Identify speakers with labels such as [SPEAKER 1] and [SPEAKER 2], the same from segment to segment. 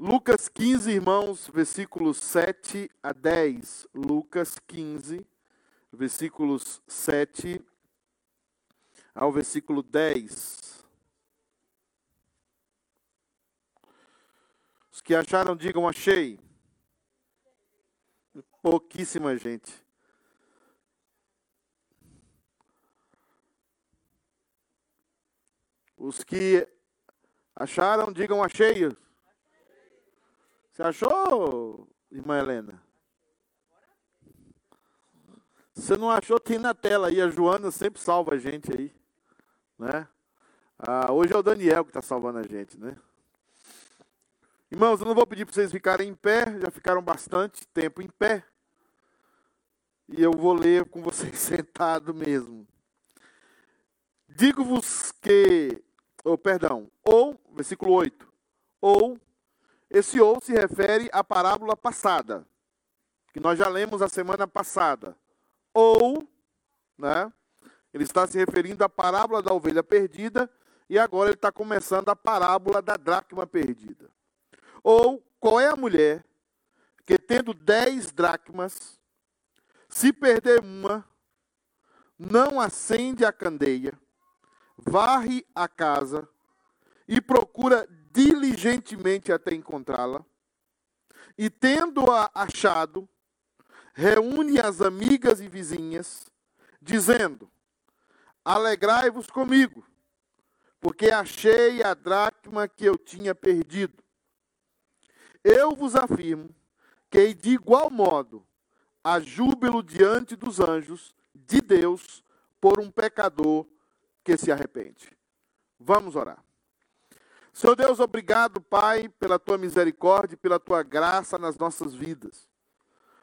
[SPEAKER 1] Lucas 15, irmãos, versículos 7 a 10. Lucas 15, versículos 7 ao versículo 10. Os que acharam, digam achei. Pouquíssima gente. Os que acharam, digam achei. Você achou, irmã Helena? Se não achou, tem na tela aí. A Joana sempre salva a gente aí. Né? Ah, hoje é o Daniel que está salvando a gente, né? Irmãos, eu não vou pedir para vocês ficarem em pé, já ficaram bastante tempo em pé. E eu vou ler com vocês sentado mesmo. Digo-vos que, oh, perdão, ou, versículo 8, ou, esse ou se refere à parábola passada, que nós já lemos a semana passada. Ou, né, ele está se referindo à parábola da ovelha perdida, e agora ele está começando a parábola da dracma perdida. Ou qual é a mulher que, tendo dez dracmas, se perder uma, não acende a candeia, varre a casa e procura diligentemente até encontrá-la, e tendo-a achado, reúne as amigas e vizinhas, dizendo: Alegrai-vos comigo, porque achei a dracma que eu tinha perdido. Eu vos afirmo que, de igual modo, há júbilo diante dos anjos de Deus por um pecador que se arrepende. Vamos orar. Senhor Deus, obrigado, Pai, pela tua misericórdia e pela tua graça nas nossas vidas.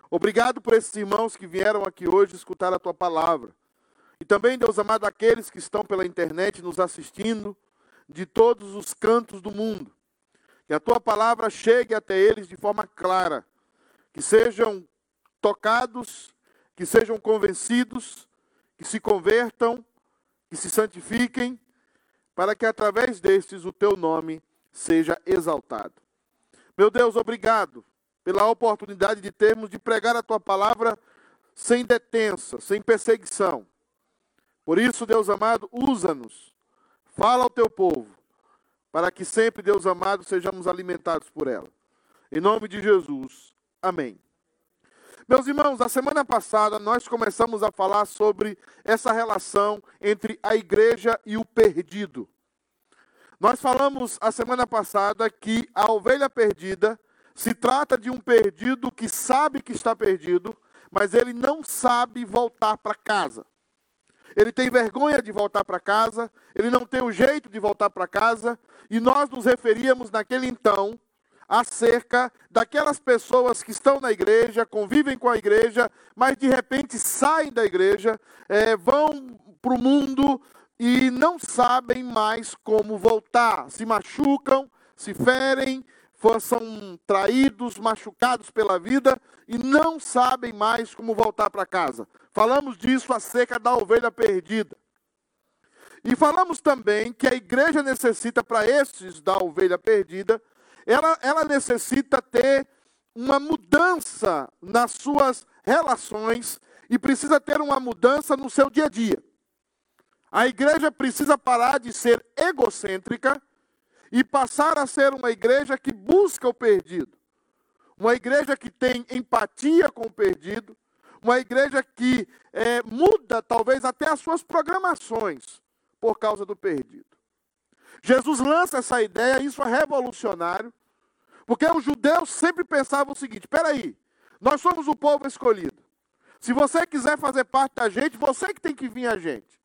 [SPEAKER 1] Obrigado por esses irmãos que vieram aqui hoje escutar a tua palavra. E também, Deus amado, aqueles que estão pela internet nos assistindo de todos os cantos do mundo. Que a tua palavra chegue até eles de forma clara. Que sejam tocados, que sejam convencidos, que se convertam, que se santifiquem, para que através destes o teu nome seja exaltado. Meu Deus, obrigado pela oportunidade de termos de pregar a tua palavra sem detença, sem perseguição. Por isso, Deus amado, usa-nos, fala ao teu povo, para que sempre, Deus amado, sejamos alimentados por ela. Em nome de Jesus. Amém. Meus irmãos, a semana passada nós começamos a falar sobre essa relação entre a igreja e o perdido. Nós falamos a semana passada que a ovelha perdida se trata de um perdido que sabe que está perdido, mas ele não sabe voltar para casa. Ele tem vergonha de voltar para casa, ele não tem o jeito de voltar para casa, e nós nos referíamos naquele então acerca daquelas pessoas que estão na igreja, convivem com a igreja, mas de repente saem da igreja, é, vão para o mundo e não sabem mais como voltar. Se machucam, se ferem, são traídos, machucados pela vida e não sabem mais como voltar para casa. Falamos disso acerca da ovelha perdida. E falamos também que a igreja necessita, para esses da ovelha perdida, ela, ela necessita ter uma mudança nas suas relações e precisa ter uma mudança no seu dia a dia. A igreja precisa parar de ser egocêntrica e passar a ser uma igreja que busca o perdido. Uma igreja que tem empatia com o perdido. Uma igreja que é, muda, talvez, até as suas programações por causa do perdido. Jesus lança essa ideia, isso é revolucionário, porque os judeus sempre pensavam o seguinte: espera aí, nós somos o povo escolhido. Se você quiser fazer parte da gente, você que tem que vir a gente.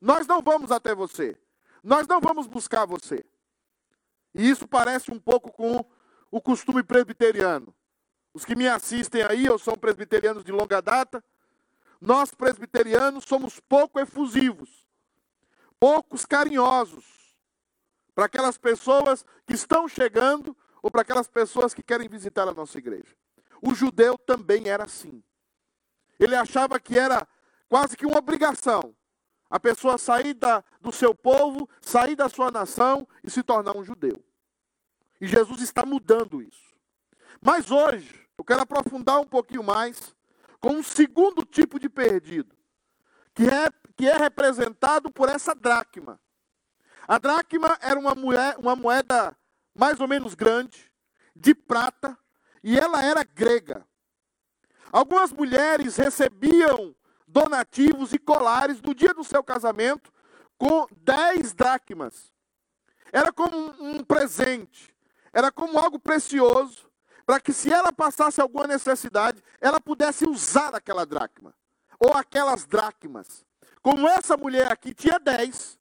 [SPEAKER 1] Nós não vamos até você. Nós não vamos buscar você. E isso parece um pouco com o costume presbiteriano. Os que me assistem aí, ou são presbiterianos de longa data, nós presbiterianos somos pouco efusivos, poucos carinhosos para aquelas pessoas que estão chegando ou para aquelas pessoas que querem visitar a nossa igreja. O judeu também era assim. Ele achava que era quase que uma obrigação a pessoa sair da, do seu povo, sair da sua nação e se tornar um judeu. E Jesus está mudando isso. Mas hoje, eu quero aprofundar um pouquinho mais com um segundo tipo de perdido, que é, que é representado por essa dracma. A dracma era uma, mulher, uma moeda mais ou menos grande, de prata, e ela era grega. Algumas mulheres recebiam donativos e colares no dia do seu casamento com 10 dracmas. Era como um presente, era como algo precioso, para que se ela passasse alguma necessidade, ela pudesse usar aquela dracma, ou aquelas dracmas. Como essa mulher aqui tinha 10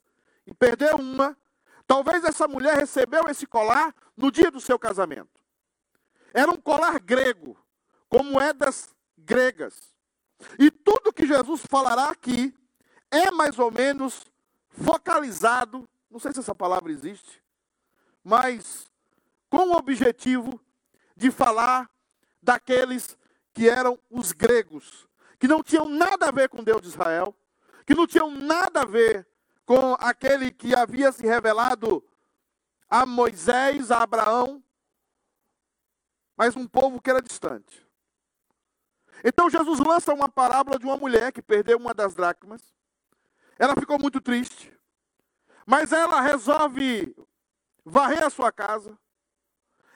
[SPEAKER 1] e perdeu uma, talvez essa mulher recebeu esse colar no dia do seu casamento. Era um colar grego, com moedas gregas. E tudo que Jesus falará aqui é mais ou menos focalizado, não sei se essa palavra existe, mas com o objetivo de falar daqueles que eram os gregos, que não tinham nada a ver com Deus de Israel, que não tinham nada a ver com aquele que havia se revelado a Moisés, a Abraão, mas um povo que era distante. Então Jesus lança uma parábola de uma mulher que perdeu uma das dracmas. Ela ficou muito triste, mas ela resolve varrer a sua casa.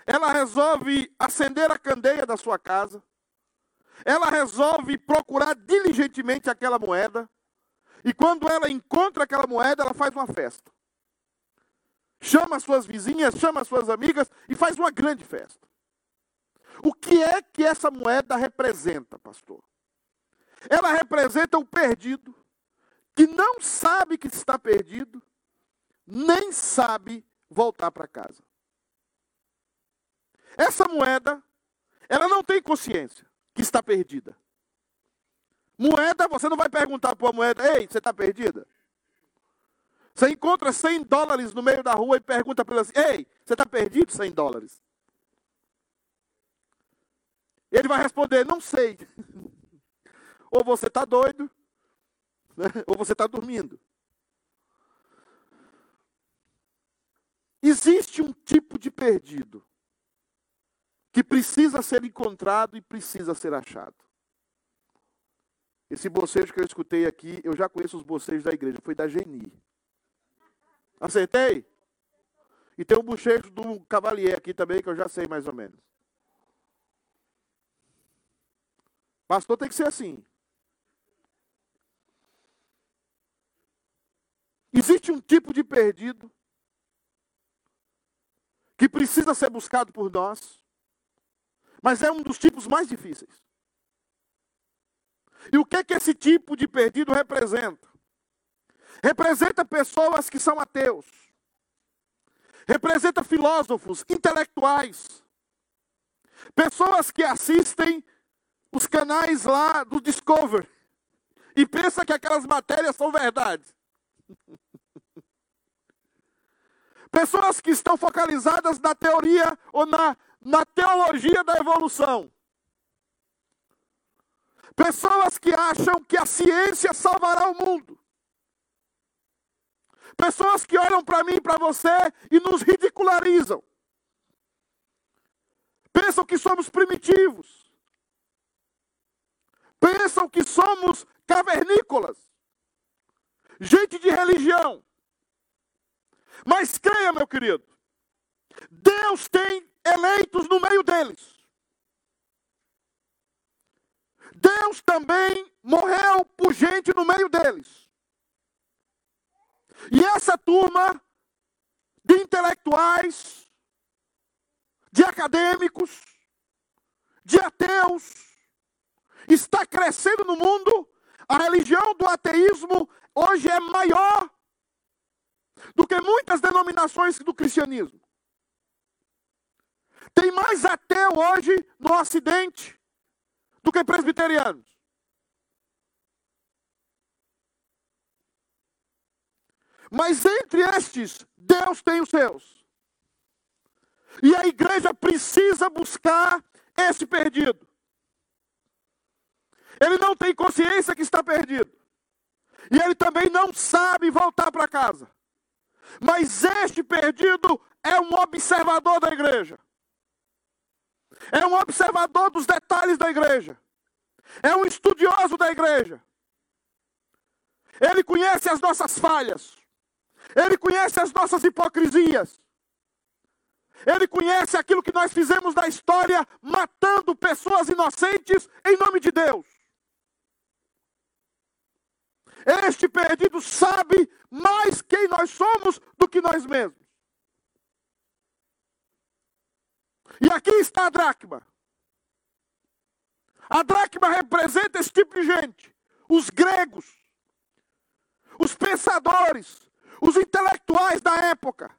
[SPEAKER 1] Ela resolve acender a candeia da sua casa. Ela resolve procurar diligentemente aquela moeda. E quando ela encontra aquela moeda, ela faz uma festa. Chama suas vizinhas, chama suas amigas e faz uma grande festa. O que é que essa moeda representa, pastor? Ela representa o perdido, que não sabe que está perdido, nem sabe voltar para casa. Essa moeda, ela não tem consciência que está perdida. Moeda, você não vai perguntar para a moeda, ei, você está perdida? Você encontra 100 dólares no meio da rua e pergunta para ela assim, ei, você está perdido 100 dólares? Ele vai responder: Não sei. ou você está doido, né? ou você está dormindo. Existe um tipo de perdido que precisa ser encontrado e precisa ser achado. Esse bocejo que eu escutei aqui, eu já conheço os bocejos da igreja, foi da Geni. Acertei? E tem um bochecho do Cavalier aqui também, que eu já sei mais ou menos. Pastor tem que ser assim. Existe um tipo de perdido que precisa ser buscado por nós, mas é um dos tipos mais difíceis. E o que é que esse tipo de perdido representa? Representa pessoas que são ateus. Representa filósofos, intelectuais. Pessoas que assistem os canais lá do Discovery e pensa que aquelas matérias são verdade. Pessoas que estão focalizadas na teoria ou na, na teologia da evolução. Pessoas que acham que a ciência salvará o mundo. Pessoas que olham para mim e para você e nos ridicularizam. Pensam que somos primitivos pensam que somos cavernícolas, gente de religião. Mas creia, meu querido, Deus tem eleitos no meio deles. Deus também morreu por gente no meio deles. E essa turma de intelectuais, de acadêmicos, de ateus, está crescendo no mundo. A religião do ateísmo hoje é maior do que muitas denominações do cristianismo. Tem mais ateu hoje no Ocidente do que presbiterianos. Mas entre estes, Deus tem os seus. E a igreja precisa buscar esse perdido. Ele não tem consciência que está perdido. E ele também não sabe voltar para casa. Mas este perdido é um observador da igreja. É um observador dos detalhes da igreja. É um estudioso da igreja. Ele conhece as nossas falhas. Ele conhece as nossas hipocrisias. Ele conhece aquilo que nós fizemos na história, matando pessoas inocentes em nome de Deus. Este perdido sabe mais quem nós somos do que nós mesmos. E aqui está a dracma. A dracma representa esse tipo de gente. Os gregos, os pensadores, os intelectuais da época,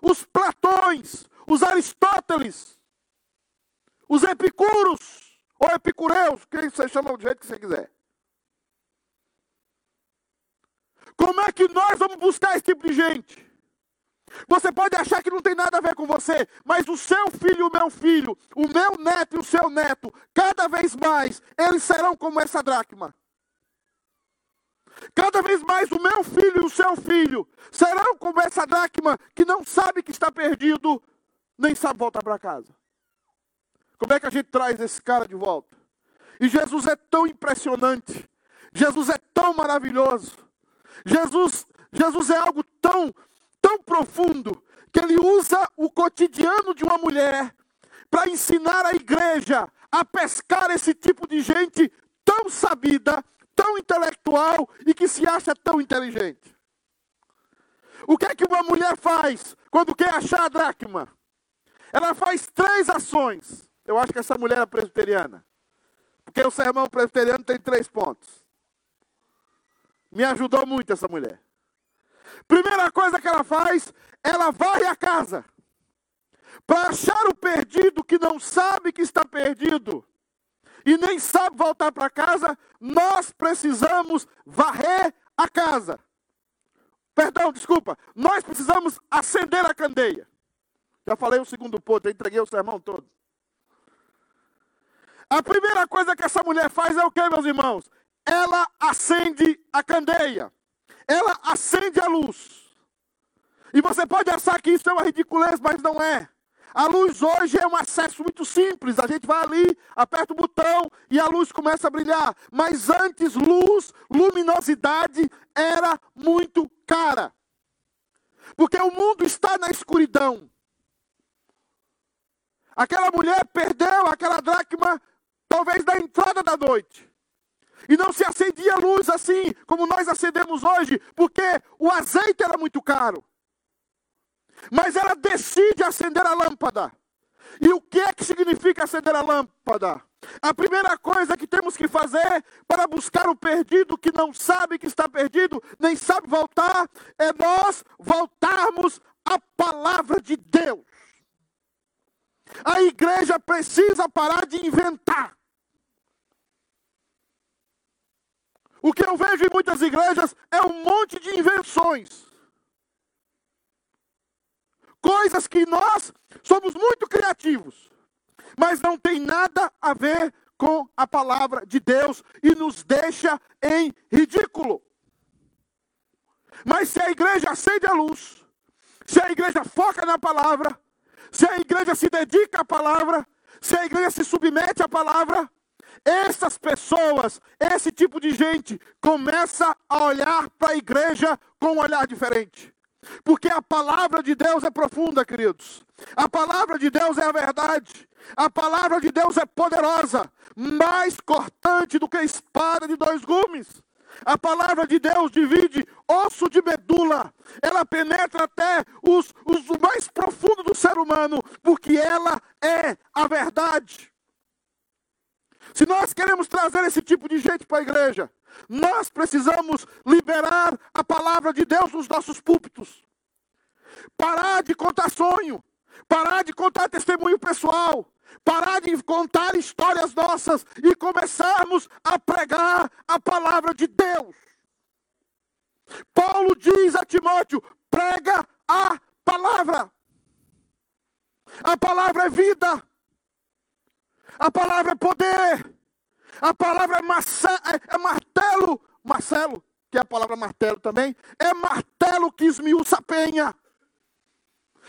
[SPEAKER 1] os Platões, os Aristóteles, os Epicuros, ou Epicureus, quem você chama do jeito que você quiser. Como é que nós vamos buscar esse tipo de gente? Você pode achar que não tem nada a ver com você, mas o seu filho o meu filho, o meu neto e o seu neto, cada vez mais, eles serão como essa dracma. Cada vez mais o meu filho e o seu filho serão como essa dracma que não sabe que está perdido, nem sabe voltar para casa. Como é que a gente traz esse cara de volta? E Jesus é tão impressionante. Jesus é tão maravilhoso. Jesus, Jesus é algo tão, tão profundo que ele usa o cotidiano de uma mulher para ensinar a igreja a pescar esse tipo de gente tão sabida, tão intelectual e que se acha tão inteligente. O que é que uma mulher faz quando quer achar a dracma? Ela faz três ações. Eu acho que essa mulher é presbiteriana. Porque o sermão presbiteriano tem três pontos. Me ajudou muito essa mulher. Primeira coisa que ela faz, ela varre a casa. Para achar o perdido que não sabe que está perdido e nem sabe voltar para casa, nós precisamos varrer a casa. Perdão, desculpa. Nós precisamos acender a candeia. Já falei o segundo ponto, entreguei o sermão todo. A primeira coisa que essa mulher faz é o que, meus irmãos? ela acende a candeia, ela acende a luz. E você pode achar que isso é uma ridiculez, mas não é. A luz hoje é um acesso muito simples. A gente vai ali, aperta o botão e a luz começa a brilhar. Mas antes, luz, luminosidade era muito cara. Porque o mundo está na escuridão. Aquela mulher perdeu aquela dracma, talvez da entrada da noite. E não se acendia luz assim, como nós acendemos hoje, porque o azeite era muito caro. Mas ela decide acender a lâmpada. E o que é que significa acender a lâmpada? A primeira coisa que temos que fazer para buscar o perdido que não sabe que está perdido, nem sabe voltar, é nós voltarmos à palavra de Deus. A igreja precisa parar de inventar. O que eu vejo em muitas igrejas é um monte de invenções. Coisas que nós somos muito criativos, mas não tem nada a ver com a palavra de Deus e nos deixa em ridículo. Mas se a igreja acende a luz, se a igreja foca na palavra, se a igreja se dedica à palavra, se a igreja se submete à palavra, essas pessoas, esse tipo de gente, começa a olhar para a igreja com um olhar diferente. Porque a palavra de Deus é profunda, queridos. A palavra de Deus é a verdade. A palavra de Deus é poderosa, mais cortante do que a espada de dois gumes. A palavra de Deus divide osso de medula. Ela penetra até os, os mais profundo do ser humano, porque ela é a verdade. Se nós queremos trazer esse tipo de gente para a igreja, nós precisamos liberar a palavra de Deus nos nossos púlpitos. Parar de contar sonho, parar de contar testemunho pessoal, parar de contar histórias nossas e começarmos a pregar a palavra de Deus. Paulo diz a Timóteo: prega a palavra. A palavra é vida. A palavra é poder. A palavra é, maça, é, é martelo. Marcelo, que é a palavra martelo também, é martelo que esmiuça a penha.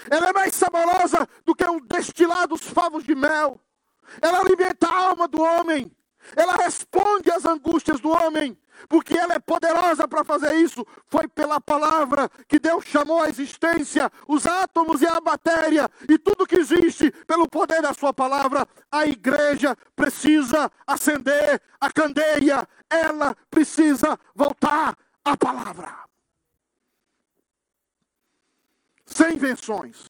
[SPEAKER 1] Ela é mais saborosa do que um destilado dos favos de mel. Ela alimenta a alma do homem. Ela responde às angústias do homem, porque ela é poderosa para fazer isso. Foi pela palavra que Deus chamou à existência os átomos e a matéria e tudo que existe pelo poder da sua palavra. A igreja precisa acender a candeia, ela precisa voltar à palavra. Sem invenções.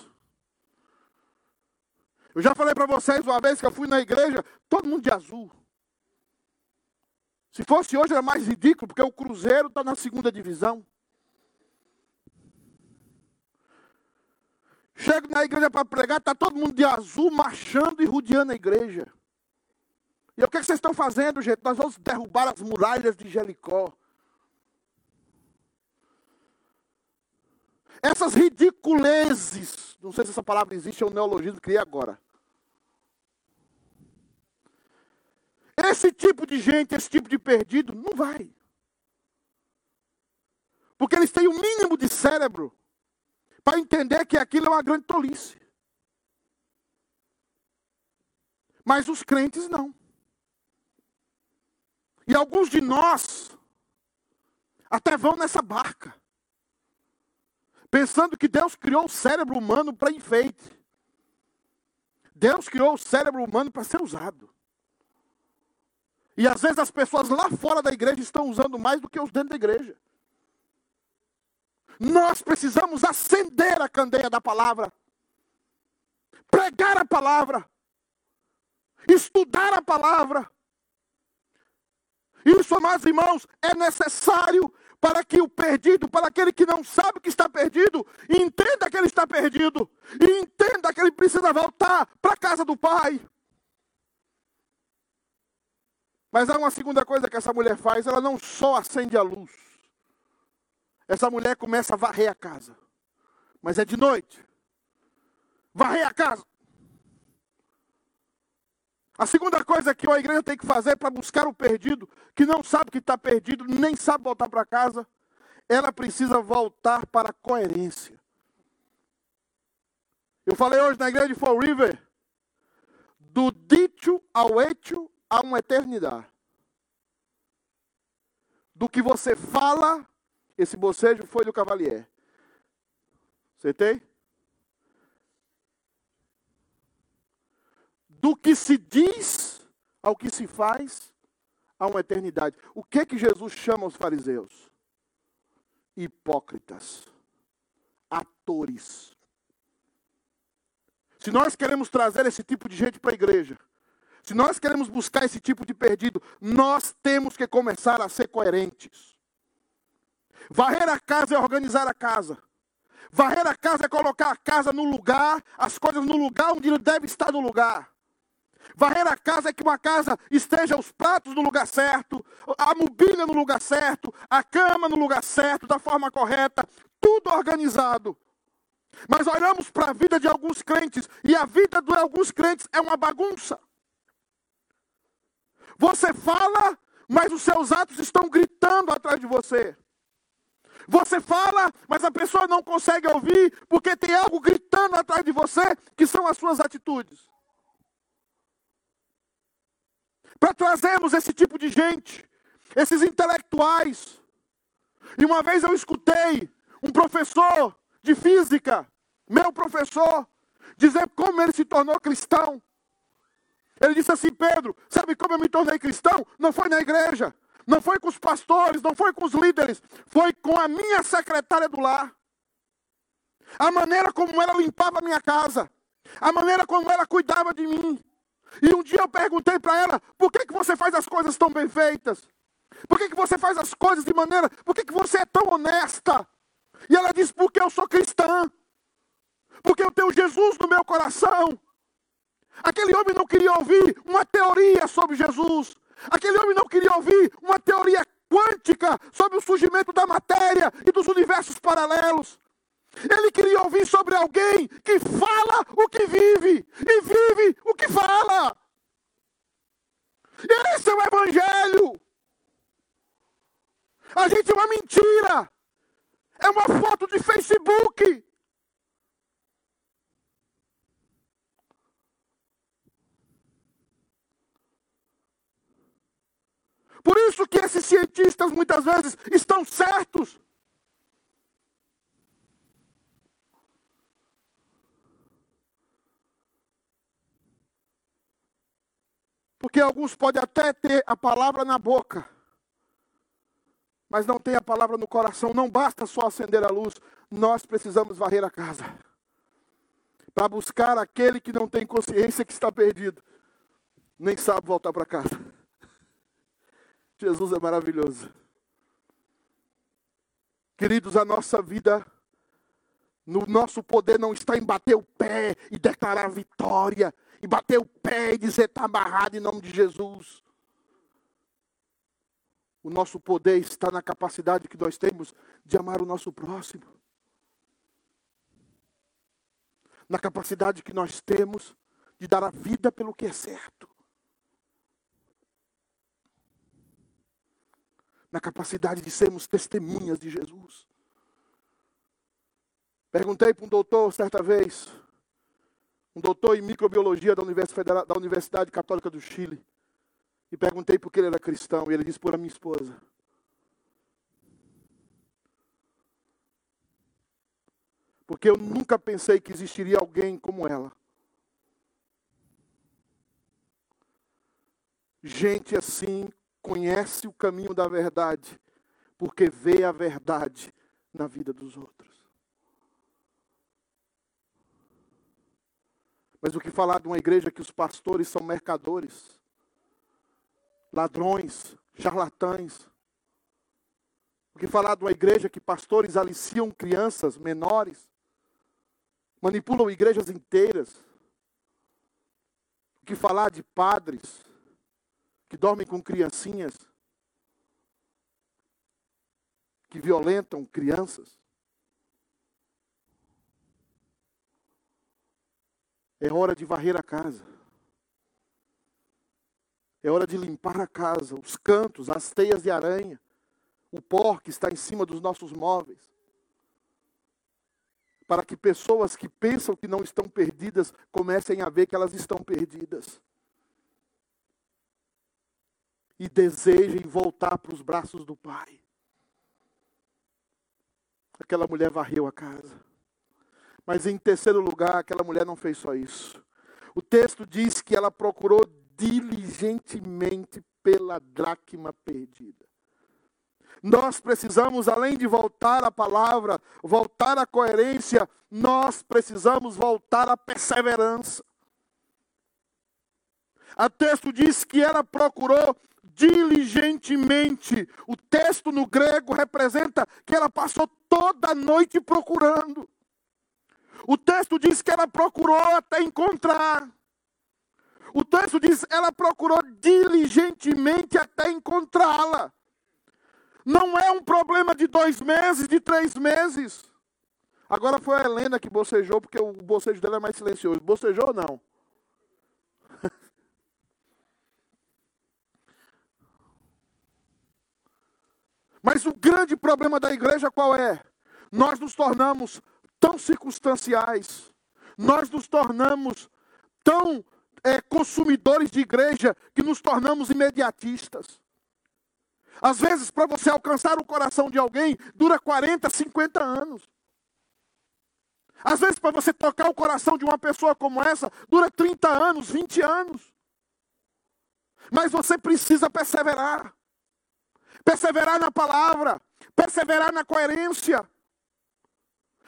[SPEAKER 1] Eu já falei para vocês uma vez que eu fui na igreja, todo mundo de azul. Se fosse hoje era mais ridículo, porque o Cruzeiro está na segunda divisão. Chego na igreja para pregar, está todo mundo de azul, marchando e rodeando a igreja. E o que, é que vocês estão fazendo, gente? Nós vamos derrubar as muralhas de Jericó. Essas ridiculezes, não sei se essa palavra existe, é um neologismo que criei agora. Esse tipo de gente, esse tipo de perdido, não vai. Porque eles têm o um mínimo de cérebro para entender que aquilo é uma grande tolice. Mas os crentes não. E alguns de nós até vão nessa barca, pensando que Deus criou o cérebro humano para enfeite. Deus criou o cérebro humano para ser usado. E às vezes as pessoas lá fora da igreja estão usando mais do que os dentro da igreja. Nós precisamos acender a candeia da palavra, pregar a palavra, estudar a palavra. Isso, amados irmãos, é necessário para que o perdido, para aquele que não sabe que está perdido, entenda que ele está perdido, e entenda que ele precisa voltar para a casa do Pai. Mas há uma segunda coisa que essa mulher faz, ela não só acende a luz. Essa mulher começa a varrer a casa. Mas é de noite. Varrer a casa. A segunda coisa que a igreja tem que fazer para buscar o perdido, que não sabe que está perdido, nem sabe voltar para casa, ela precisa voltar para a coerência. Eu falei hoje na igreja de Fall River, do dito ao hecho há uma eternidade. Do que você fala, esse bocejo foi do Cavalier. Acertei? Do que se diz ao que se faz, há uma eternidade. O que que Jesus chama os fariseus? Hipócritas, atores. Se nós queremos trazer esse tipo de gente para a igreja, se nós queremos buscar esse tipo de perdido, nós temos que começar a ser coerentes. Varrer a casa é organizar a casa. Varrer a casa é colocar a casa no lugar, as coisas no lugar onde deve estar no lugar. Varrer a casa é que uma casa esteja os pratos no lugar certo, a mobília no lugar certo, a cama no lugar certo, da forma correta, tudo organizado. Mas olhamos para a vida de alguns crentes e a vida de alguns crentes é uma bagunça. Você fala, mas os seus atos estão gritando atrás de você. Você fala, mas a pessoa não consegue ouvir porque tem algo gritando atrás de você, que são as suas atitudes. Para trazermos esse tipo de gente, esses intelectuais. E uma vez eu escutei um professor de física, meu professor, dizer como ele se tornou cristão. Ele disse assim: Pedro, sabe como eu me tornei cristão? Não foi na igreja, não foi com os pastores, não foi com os líderes, foi com a minha secretária do lar. A maneira como ela limpava a minha casa, a maneira como ela cuidava de mim. E um dia eu perguntei para ela: por que, que você faz as coisas tão bem feitas? Por que, que você faz as coisas de maneira. Por que, que você é tão honesta? E ela disse: porque eu sou cristã. Porque eu tenho Jesus no meu coração. Aquele homem não queria ouvir uma teoria sobre Jesus. Aquele homem não queria ouvir uma teoria quântica sobre o surgimento da matéria e dos universos paralelos. Ele queria ouvir sobre alguém que fala o que vive e vive o que fala. Esse é o Evangelho. A gente é uma mentira. É uma foto de Facebook. Por isso que esses cientistas muitas vezes estão certos. Porque alguns podem até ter a palavra na boca, mas não tem a palavra no coração. Não basta só acender a luz, nós precisamos varrer a casa para buscar aquele que não tem consciência que está perdido, nem sabe voltar para casa. Jesus é maravilhoso. Queridos, a nossa vida, no nosso poder não está em bater o pé e declarar vitória, e bater o pé e dizer está amarrado em nome de Jesus. O nosso poder está na capacidade que nós temos de amar o nosso próximo. Na capacidade que nós temos de dar a vida pelo que é certo. Na capacidade de sermos testemunhas de Jesus. Perguntei para um doutor certa vez, um doutor em microbiologia da Universidade, da Universidade Católica do Chile. E perguntei por que ele era cristão. E ele disse por a minha esposa. Porque eu nunca pensei que existiria alguém como ela. Gente assim conhece o caminho da verdade, porque vê a verdade na vida dos outros. Mas o que falar de uma igreja que os pastores são mercadores, ladrões, charlatães? O que falar de uma igreja que pastores aliciam crianças menores, manipulam igrejas inteiras? O que falar de padres que dormem com criancinhas, que violentam crianças? É hora de varrer a casa. É hora de limpar a casa, os cantos, as teias de aranha, o pó que está em cima dos nossos móveis. Para que pessoas que pensam que não estão perdidas comecem a ver que elas estão perdidas. E desejem voltar para os braços do Pai. Aquela mulher varreu a casa. Mas em terceiro lugar, aquela mulher não fez só isso. O texto diz que ela procurou diligentemente pela dracma perdida. Nós precisamos, além de voltar à palavra, voltar à coerência, nós precisamos voltar à perseverança. O texto diz que ela procurou diligentemente. O texto no grego representa que ela passou toda a noite procurando. O texto diz que ela procurou até encontrar. O texto diz que ela procurou diligentemente até encontrá-la. Não é um problema de dois meses, de três meses. Agora foi a Helena que bocejou, porque o bocejo dela é mais silencioso. Bocejou ou não? Mas o grande problema da igreja qual é? Nós nos tornamos tão circunstanciais, nós nos tornamos tão é, consumidores de igreja que nos tornamos imediatistas. Às vezes, para você alcançar o coração de alguém, dura 40, 50 anos. Às vezes, para você tocar o coração de uma pessoa como essa, dura 30 anos, 20 anos. Mas você precisa perseverar. Perseverar na palavra, perseverar na coerência.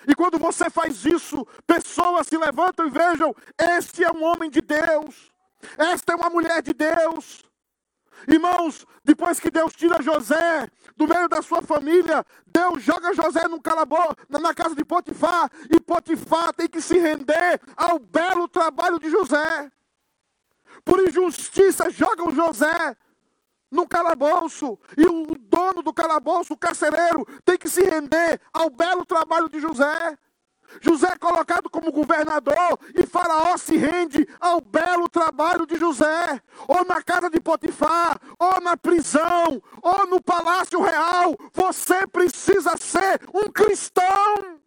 [SPEAKER 1] E quando você faz isso, pessoas se levantam e vejam: este é um homem de Deus, esta é uma mulher de Deus. Irmãos, depois que Deus tira José do meio da sua família, Deus joga José no calabouço, na casa de Potifar, e Potifar tem que se render ao belo trabalho de José. Por injustiça, jogam José no calabouço, e o dono do calabouço, o carcereiro, tem que se render ao belo trabalho de José. José é colocado como governador e Faraó se rende ao belo trabalho de José, ou na casa de Potifar, ou na prisão, ou no palácio real. Você precisa ser um cristão.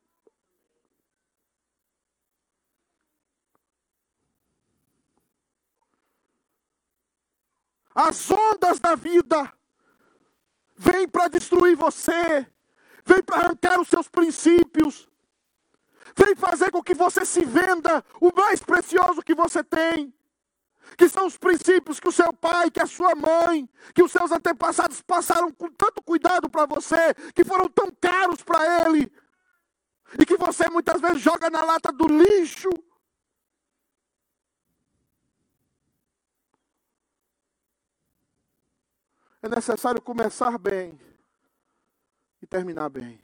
[SPEAKER 1] As ondas da vida vêm para destruir você, vêm para arrancar os seus princípios, vêm fazer com que você se venda o mais precioso que você tem. Que são os princípios que o seu pai, que a sua mãe, que os seus antepassados passaram com tanto cuidado para você, que foram tão caros para ele, e que você muitas vezes joga na lata do lixo É necessário começar bem e terminar bem.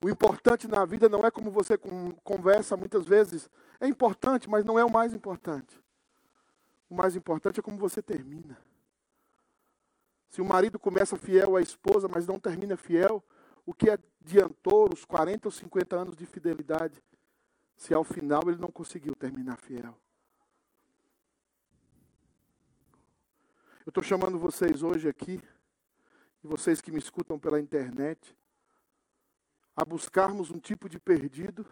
[SPEAKER 1] O importante na vida não é como você conversa muitas vezes. É importante, mas não é o mais importante. O mais importante é como você termina. Se o marido começa fiel à esposa, mas não termina fiel, o que adiantou os 40 ou 50 anos de fidelidade, se ao final ele não conseguiu terminar fiel? Eu estou chamando vocês hoje aqui, e vocês que me escutam pela internet, a buscarmos um tipo de perdido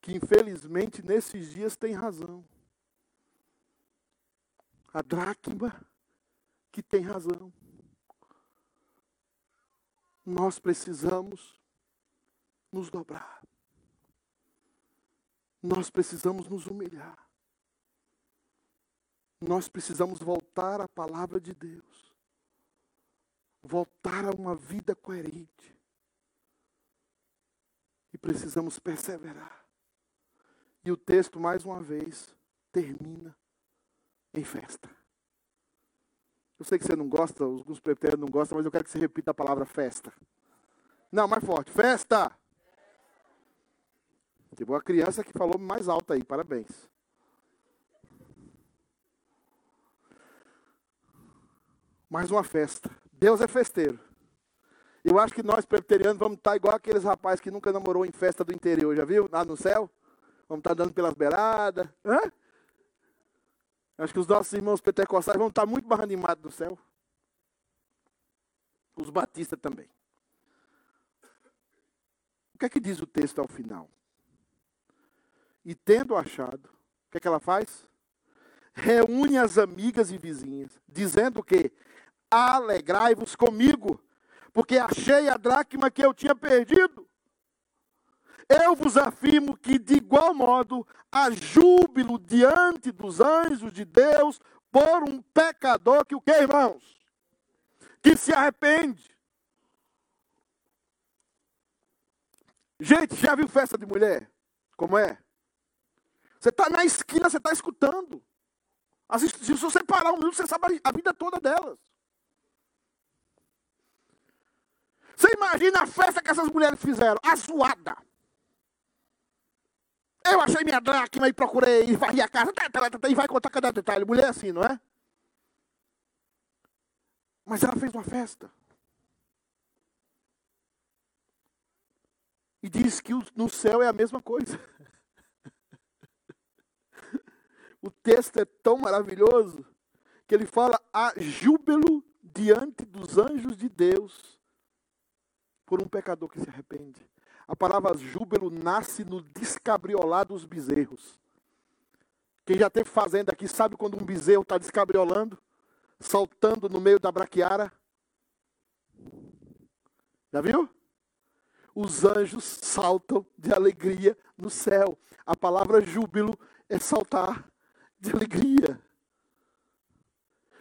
[SPEAKER 1] que, infelizmente, nesses dias tem razão. A dracma que tem razão. Nós precisamos nos dobrar. Nós precisamos nos humilhar. Nós precisamos voltar à palavra de Deus. Voltar a uma vida coerente. E precisamos perseverar. E o texto, mais uma vez, termina em festa. Eu sei que você não gosta, alguns pretéritos não gostam, mas eu quero que você repita a palavra festa. Não, mais forte. Festa! Teve uma criança que falou mais alto aí, parabéns. Mais uma festa. Deus é festeiro. Eu acho que nós, presbiterianos, vamos estar igual aqueles rapazes que nunca namorou em festa do interior, já viu? Lá no céu. Vamos estar dando pelas beiradas. Hã? Acho que os nossos irmãos pentecostais vão estar muito mais animados no céu. Os batistas também. O que é que diz o texto ao final? E tendo achado, o que é que ela faz? Reúne as amigas e vizinhas, dizendo que alegrai-vos comigo, porque achei a dracma que eu tinha perdido. Eu vos afirmo que, de igual modo, há júbilo diante dos anjos de Deus por um pecador que o que, irmãos? Que se arrepende. Gente, já viu festa de mulher? Como é? Você está na esquina, você está escutando. Se você parar um minuto, você sabe a vida toda delas. Você imagina a festa que essas mulheres fizeram? A zoada. Eu achei minha dracma e procurei, e varri a casa, tá, tá, tá, e vai contar cada detalhe. Mulher é assim, não é? Mas ela fez uma festa. E diz que no céu é a mesma coisa. O texto é tão maravilhoso que ele fala a júbilo diante dos anjos de Deus por um pecador que se arrepende. A palavra júbilo nasce no descabriolar dos bezerros. Quem já teve fazenda aqui sabe quando um bezerro está descabriolando, saltando no meio da braquiara? Já viu? Os anjos saltam de alegria no céu. A palavra júbilo é saltar de alegria.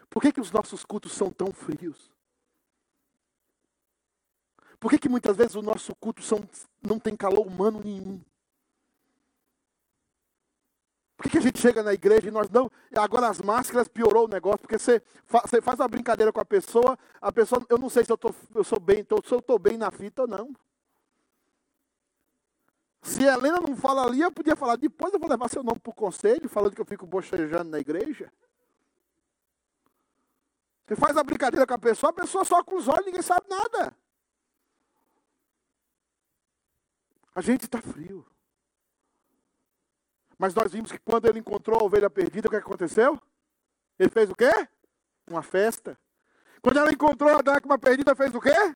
[SPEAKER 1] Por que, que os nossos cultos são tão frios? Por que, que muitas vezes o nosso culto são, não tem calor humano nenhum? Por que, que a gente chega na igreja e nós não. Agora as máscaras piorou o negócio, porque você, fa, você faz uma brincadeira com a pessoa, a pessoa, eu não sei se eu, tô, eu sou bem, tô, se eu estou bem na fita ou não. Se a Helena não fala ali, eu podia falar, depois eu vou levar seu nome para o conselho, falando que eu fico bochejando na igreja. Você faz a brincadeira com a pessoa, a pessoa só com os olhos, ninguém sabe nada. A gente está frio. Mas nós vimos que quando ele encontrou a ovelha perdida, o que aconteceu? Ele fez o quê? Uma festa. Quando ela encontrou a dracma perdida, fez o quê?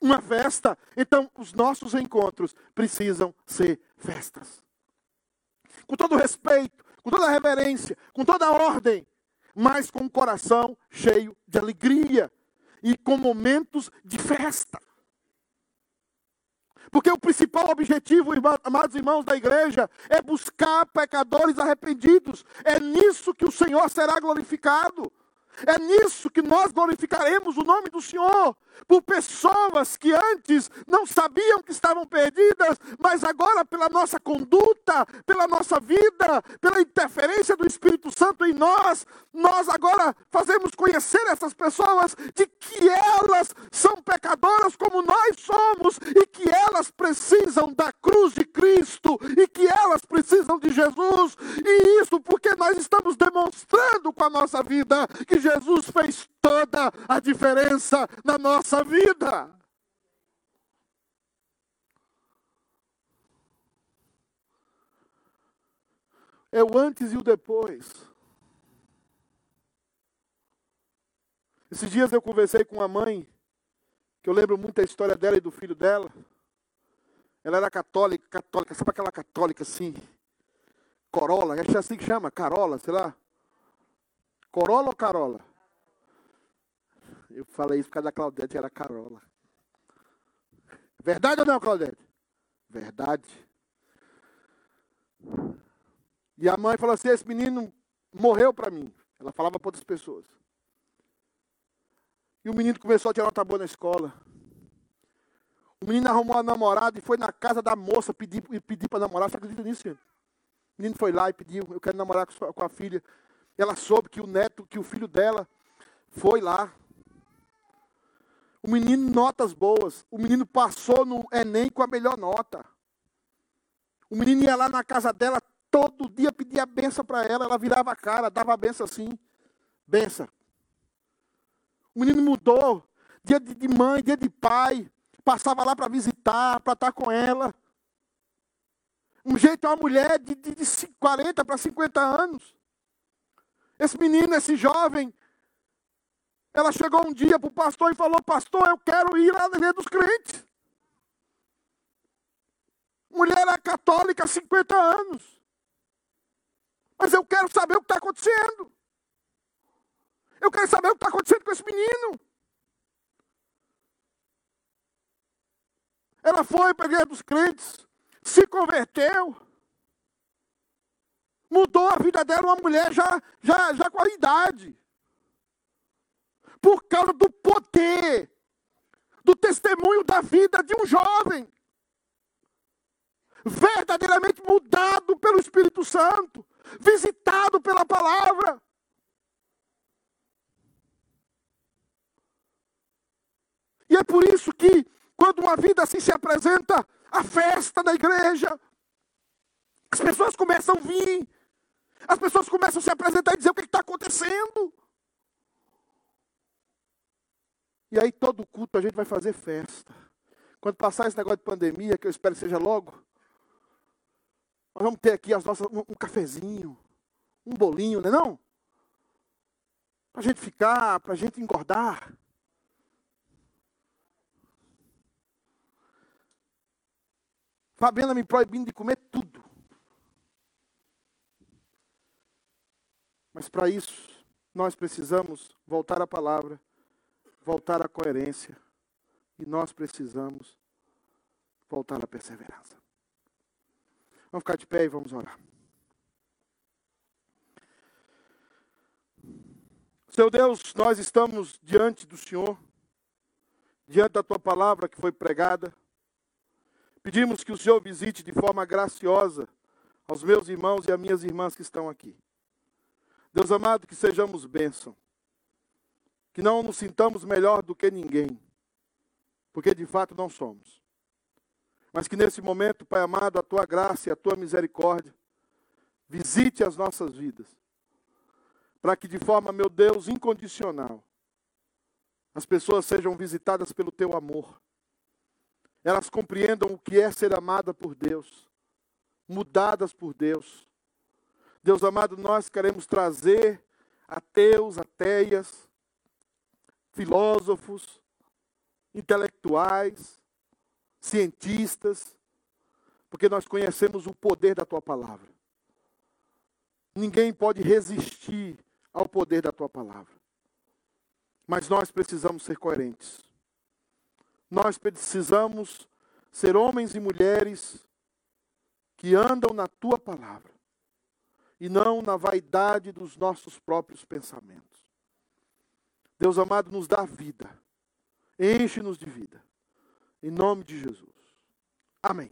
[SPEAKER 1] Uma festa. Então, os nossos encontros precisam ser festas. Com todo respeito, com toda reverência, com toda ordem, mas com o coração cheio de alegria e com momentos de festa. Porque o principal objetivo, amados irmãos da igreja, é buscar pecadores arrependidos. É nisso que o Senhor será glorificado. É nisso que nós glorificaremos o nome do Senhor, por pessoas que antes não sabiam que estavam perdidas, mas agora, pela nossa conduta, pela nossa vida, pela interferência do Espírito Santo em nós, nós agora fazemos conhecer essas pessoas de que elas são pecadoras como nós somos e que elas precisam da cruz de Cristo e que elas precisam de Jesus, e isso porque nós estamos demonstrando com a nossa vida que Jesus fez toda a diferença na nossa vida. É o antes e o depois. Esses dias eu conversei com uma mãe, que eu lembro muito a história dela e do filho dela. Ela era católica, católica, sabe aquela católica assim? Corolla, acho é assim que chama, Carola, sei lá. Corolla ou Carola? Eu falei isso por causa da Claudete, era Carola. Verdade ou não, Claudete? Verdade. E a mãe falou assim: esse menino morreu para mim. Ela falava para outras pessoas. E o menino começou a tirar nota boa na escola. O menino arrumou a namorada e foi na casa da moça pedir, pedir para namorar. Você acredita nisso, gente? O menino foi lá e pediu: Eu quero namorar com a filha. Ela soube que o neto, que o filho dela foi lá. O menino, notas boas. O menino passou no Enem com a melhor nota. O menino ia lá na casa dela todo dia pedia a benção para ela. Ela virava a cara, dava a benção assim. Benção. O menino mudou. Dia de mãe, dia de pai. Passava lá para visitar, para estar com ela. Um jeito é uma mulher de, de, de 40 para 50 anos. Esse menino, esse jovem, ela chegou um dia para o pastor e falou: Pastor, eu quero ir lá na igreja dos crentes. Mulher é católica há 50 anos. Mas eu quero saber o que está acontecendo. Eu quero saber o que está acontecendo com esse menino. Ela foi para a igreja dos crentes, se converteu, mudou a vida dela, uma mulher já, já, já com a idade por causa do poder, do testemunho da vida de um jovem, verdadeiramente mudado pelo Espírito Santo, visitado pela palavra. E é por isso que, quando uma vida assim se apresenta, a festa da igreja, as pessoas começam a vir, as pessoas começam a se apresentar e dizer o que está acontecendo. E aí todo culto a gente vai fazer festa. Quando passar esse negócio de pandemia, que eu espero que seja logo, nós vamos ter aqui as nossas, um, um cafezinho, um bolinho, não é não? Para a gente ficar, para a gente engordar. Fabiana me proibindo de comer tudo. Mas para isso, nós precisamos voltar à palavra voltar à coerência. E nós precisamos voltar à perseverança. Vamos ficar de pé e vamos orar. Seu Deus, nós estamos diante do Senhor, diante da tua palavra que foi pregada. Pedimos que o Senhor visite de forma graciosa aos meus irmãos e às minhas irmãs que estão aqui. Deus amado, que sejamos bênção que não nos sintamos melhor do que ninguém, porque de fato não somos. Mas que nesse momento, Pai amado, a tua graça e a tua misericórdia visite as nossas vidas, para que de forma, meu Deus, incondicional, as pessoas sejam visitadas pelo teu amor. elas compreendam o que é ser amada por Deus, mudadas por Deus. Deus amado, nós queremos trazer ateus, ateias, filósofos, intelectuais, cientistas, porque nós conhecemos o poder da tua palavra. Ninguém pode resistir ao poder da tua palavra. Mas nós precisamos ser coerentes. Nós precisamos ser homens e mulheres que andam na tua palavra e não na vaidade dos nossos próprios pensamentos. Deus amado, nos dá vida, enche-nos de vida, em nome de Jesus. Amém.